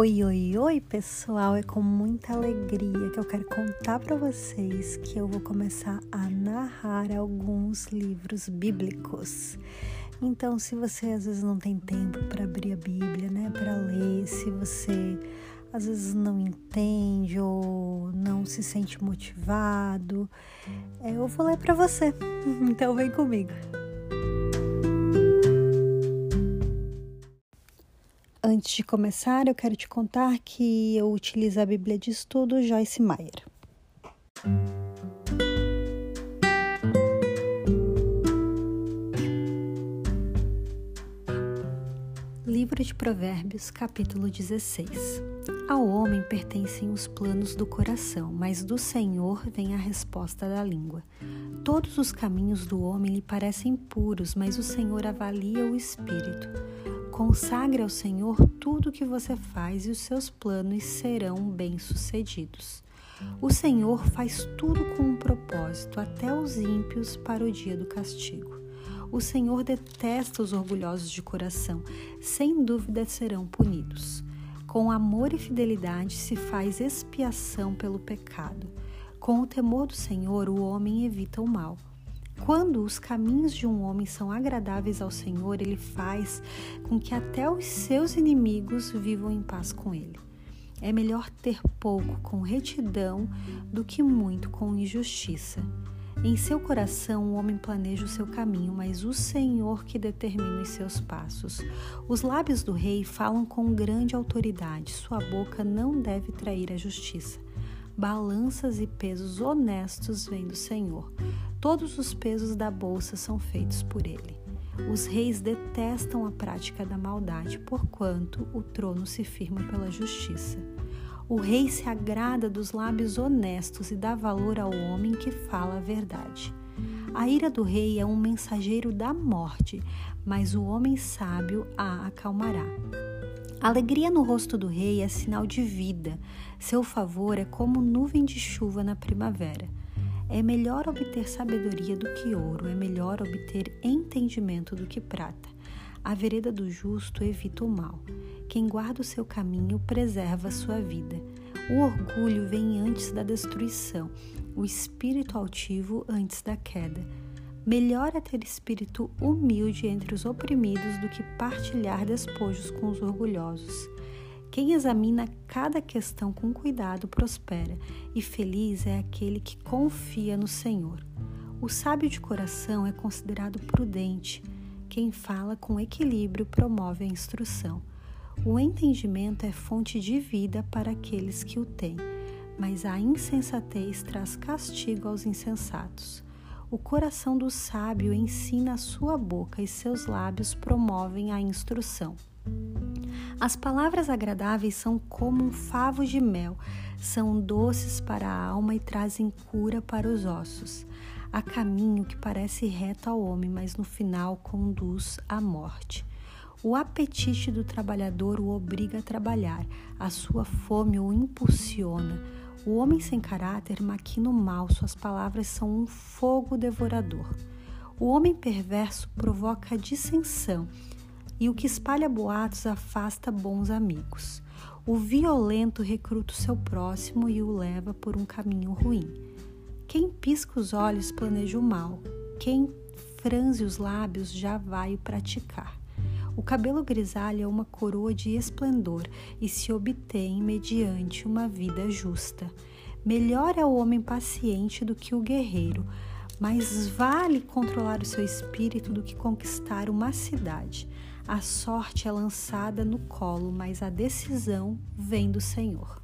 Oi, oi, oi, pessoal! É com muita alegria que eu quero contar para vocês que eu vou começar a narrar alguns livros bíblicos. Então, se você às vezes não tem tempo para abrir a Bíblia, né, para ler, se você às vezes não entende ou não se sente motivado, é, eu vou ler para você. Então, vem comigo. Antes de começar, eu quero te contar que eu utilizo a Bíblia de Estudo Joyce Meyer. Livro de Provérbios, capítulo 16. Ao homem pertencem os planos do coração, mas do Senhor vem a resposta da língua. Todos os caminhos do homem lhe parecem puros, mas o Senhor avalia o espírito. Consagre ao Senhor tudo o que você faz e os seus planos serão bem-sucedidos. O Senhor faz tudo com um propósito, até os ímpios para o dia do castigo. O Senhor detesta os orgulhosos de coração, sem dúvida serão punidos. Com amor e fidelidade se faz expiação pelo pecado. Com o temor do Senhor, o homem evita o mal. Quando os caminhos de um homem são agradáveis ao Senhor, ele faz com que até os seus inimigos vivam em paz com ele. É melhor ter pouco com retidão do que muito com injustiça. Em seu coração o homem planeja o seu caminho, mas o Senhor que determina os seus passos. Os lábios do rei falam com grande autoridade, sua boca não deve trair a justiça. Balanças e pesos honestos vêm do Senhor. Todos os pesos da bolsa são feitos por ele. Os reis detestam a prática da maldade, porquanto o trono se firma pela justiça. O rei se agrada dos lábios honestos e dá valor ao homem que fala a verdade. A ira do rei é um mensageiro da morte, mas o homem sábio a acalmará. A alegria no rosto do rei é sinal de vida. Seu favor é como nuvem de chuva na primavera. É melhor obter sabedoria do que ouro, é melhor obter entendimento do que prata. A vereda do justo evita o mal. Quem guarda o seu caminho preserva a sua vida. O orgulho vem antes da destruição, o espírito altivo antes da queda. Melhor é ter espírito humilde entre os oprimidos do que partilhar despojos com os orgulhosos. Quem examina cada questão com cuidado prospera, e feliz é aquele que confia no Senhor. O sábio de coração é considerado prudente. Quem fala com equilíbrio promove a instrução. O entendimento é fonte de vida para aqueles que o têm, mas a insensatez traz castigo aos insensatos. O coração do sábio ensina a sua boca e seus lábios promovem a instrução. As palavras agradáveis são como um favo de mel, são doces para a alma e trazem cura para os ossos. Há caminho que parece reto ao homem, mas no final conduz à morte. O apetite do trabalhador o obriga a trabalhar, a sua fome o impulsiona. O homem sem caráter maquina o mal, suas palavras são um fogo devorador. O homem perverso provoca dissensão e o que espalha boatos afasta bons amigos. O violento recruta o seu próximo e o leva por um caminho ruim. Quem pisca os olhos planeja o mal, quem franze os lábios já vai o praticar. O cabelo grisalho é uma coroa de esplendor e se obtém mediante uma vida justa. Melhor é o homem paciente do que o guerreiro, mas vale controlar o seu espírito do que conquistar uma cidade. A sorte é lançada no colo, mas a decisão vem do Senhor.